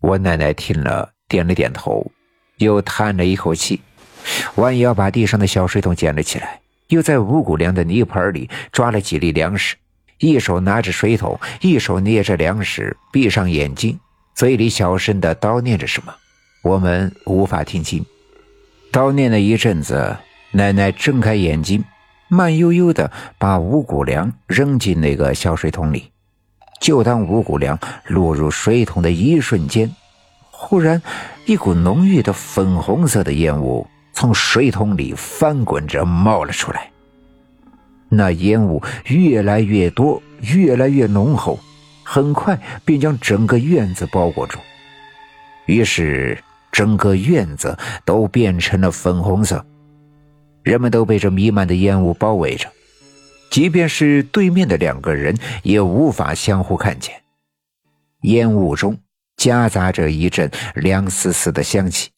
我奶奶听了，点了点头，又叹了一口气，弯腰把地上的小水桶捡了起来，又在五谷粮的泥盆里抓了几粒粮食，一手拿着水桶，一手捏着粮食，闭上眼睛，嘴里小声的叨念着什么，我们无法听清。叨念了一阵子，奶奶睁开眼睛，慢悠悠的把五谷粮扔进那个小水桶里。就当五谷粮落入水桶的一瞬间，忽然一股浓郁的粉红色的烟雾从水桶里翻滚着冒了出来。那烟雾越来越多，越来越浓厚，很快便将整个院子包裹住。于是，整个院子都变成了粉红色，人们都被这弥漫的烟雾包围着。即便是对面的两个人，也无法相互看见。烟雾中夹杂着一阵凉丝丝的香气，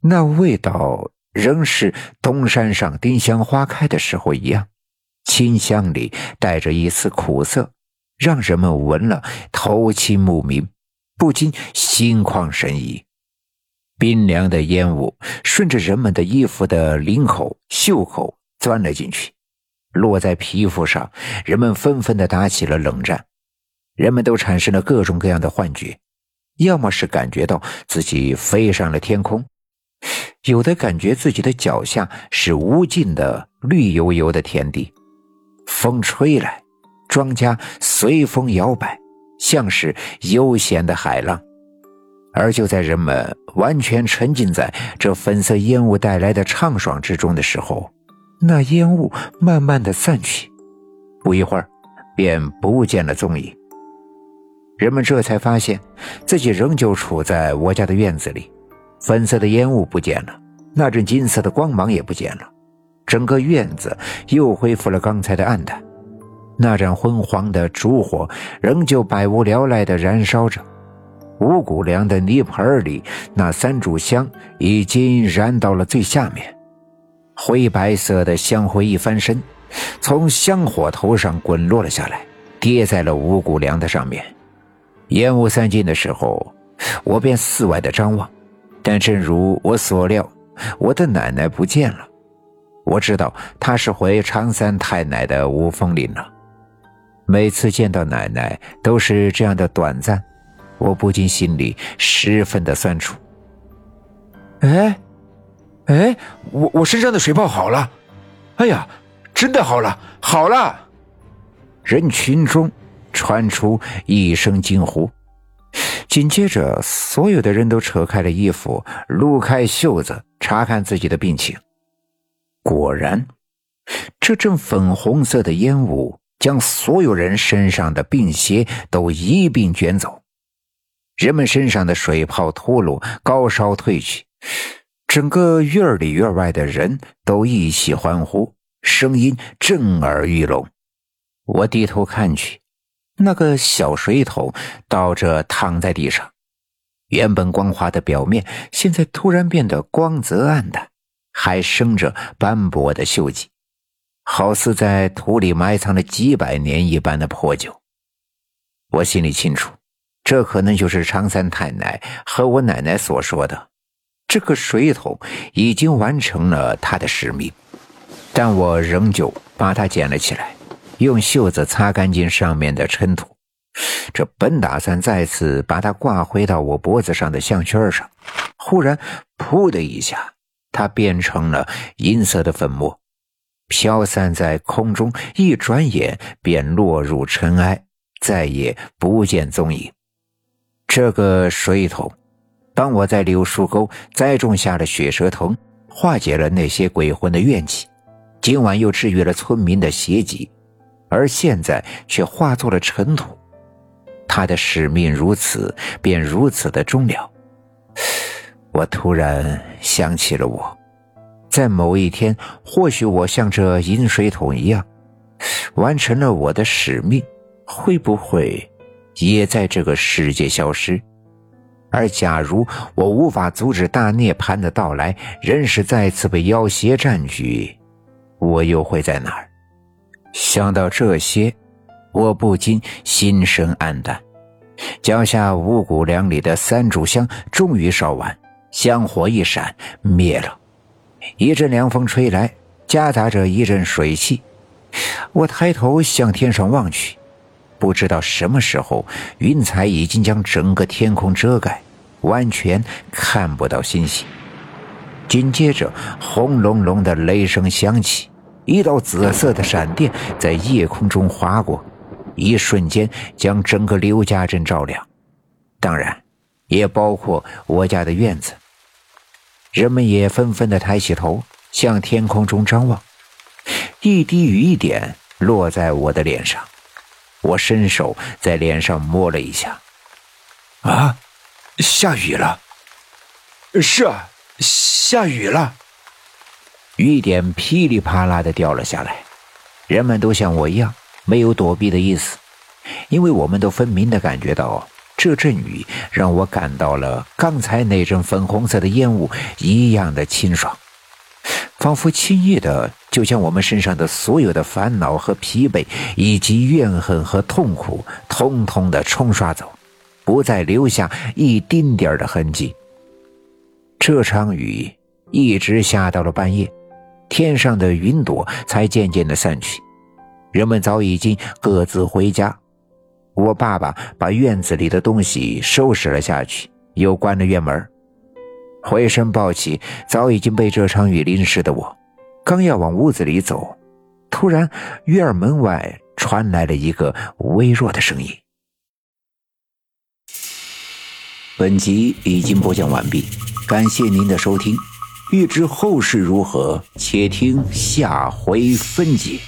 那味道仍是东山上丁香花开的时候一样，清香里带着一丝苦涩，让人们闻了头清目明，不禁心旷神怡。冰凉的烟雾顺着人们的衣服的领口、袖口钻了进去。落在皮肤上，人们纷纷的打起了冷战，人们都产生了各种各样的幻觉，要么是感觉到自己飞上了天空，有的感觉自己的脚下是无尽的绿油油的田地，风吹来，庄稼随风摇摆，像是悠闲的海浪。而就在人们完全沉浸在这粉色烟雾带来的畅爽之中的时候。那烟雾慢慢的散去，不一会儿，便不见了踪影。人们这才发现，自己仍旧处在我家的院子里。粉色的烟雾不见了，那阵金色的光芒也不见了，整个院子又恢复了刚才的暗淡。那盏昏黄的烛火仍旧百无聊赖地燃烧着，五谷粮的泥盆里那三炷香已经燃到了最下面。灰白色的香灰一翻身，从香火头上滚落了下来，跌在了五谷粮的上面。烟雾散尽的时候，我便四外的张望，但正如我所料，我的奶奶不见了。我知道她是回常三太奶的五峰岭了。每次见到奶奶都是这样的短暂，我不禁心里十分的酸楚。哎。我我身上的水泡好了，哎呀，真的好了，好了！人群中传出一声惊呼，紧接着，所有的人都扯开了衣服，撸开袖子，查看自己的病情。果然，这阵粉红色的烟雾将所有人身上的病邪都一并卷走，人们身上的水泡脱落，高烧退去。整个院里院外的人都一起欢呼，声音震耳欲聋。我低头看去，那个小水桶倒着躺在地上，原本光滑的表面现在突然变得光泽暗淡，还生着斑驳的锈迹，好似在土里埋藏了几百年一般的破旧。我心里清楚，这可能就是常三太奶和我奶奶所说的。这个水桶已经完成了它的使命，但我仍旧把它捡了起来，用袖子擦干净上面的尘土。这本打算再次把它挂回到我脖子上的项圈上，忽然“噗”的一下，它变成了银色的粉末，飘散在空中，一转眼便落入尘埃，再也不见踪影。这个水桶。当我在柳树沟栽种下了血蛇藤，化解了那些鬼魂的怨气，今晚又治愈了村民的邪疾，而现在却化作了尘土。他的使命如此，便如此的终了。我突然想起了我，在某一天，或许我像这饮水桶一样，完成了我的使命，会不会也在这个世界消失？而假如我无法阻止大涅槃的到来，人世再次被妖邪占据，我又会在哪儿？想到这些，我不禁心生黯淡。脚下五谷粮里的三炷香终于烧完，香火一闪灭了。一阵凉风吹来，夹杂着一阵水汽。我抬头向天上望去，不知道什么时候，云彩已经将整个天空遮盖，完全看不到星星。紧接着，轰隆隆的雷声响起，一道紫色的闪电在夜空中划过，一瞬间将整个刘家镇照亮，当然，也包括我家的院子。人们也纷纷的抬起头，向天空中张望。一滴雨点落在我的脸上，我伸手在脸上摸了一下，啊，下雨了。是啊。下雨了，雨点噼里啪啦的掉了下来，人们都像我一样没有躲避的意思，因为我们都分明的感觉到这阵雨让我感到了刚才那阵粉红色的烟雾一样的清爽，仿佛轻易的就将我们身上的所有的烦恼和疲惫以及怨恨和痛苦通通的冲刷走，不再留下一丁点的痕迹。这场雨。一直下到了半夜，天上的云朵才渐渐的散去，人们早已经各自回家。我爸爸把院子里的东西收拾了下去，又关了院门。回身抱起早已经被这场雨淋湿的我，刚要往屋子里走，突然院门外传来了一个微弱的声音。本集已经播讲完毕，感谢您的收听。欲知后事如何，且听下回分解。